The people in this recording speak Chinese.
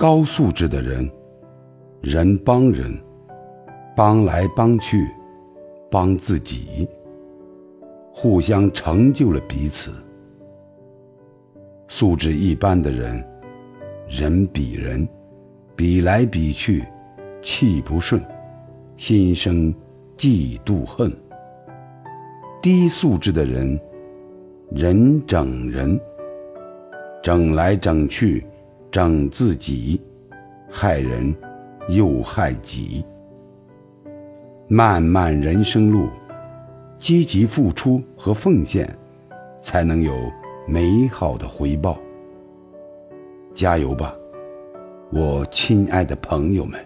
高素质的人，人帮人，帮来帮去，帮自己，互相成就了彼此。素质一般的人，人比人，比来比去，气不顺，心生嫉妒恨。低素质的人，人整人，整来整去，整自己，害人又害己。漫漫人生路，积极付出和奉献，才能有。美好的回报，加油吧，我亲爱的朋友们！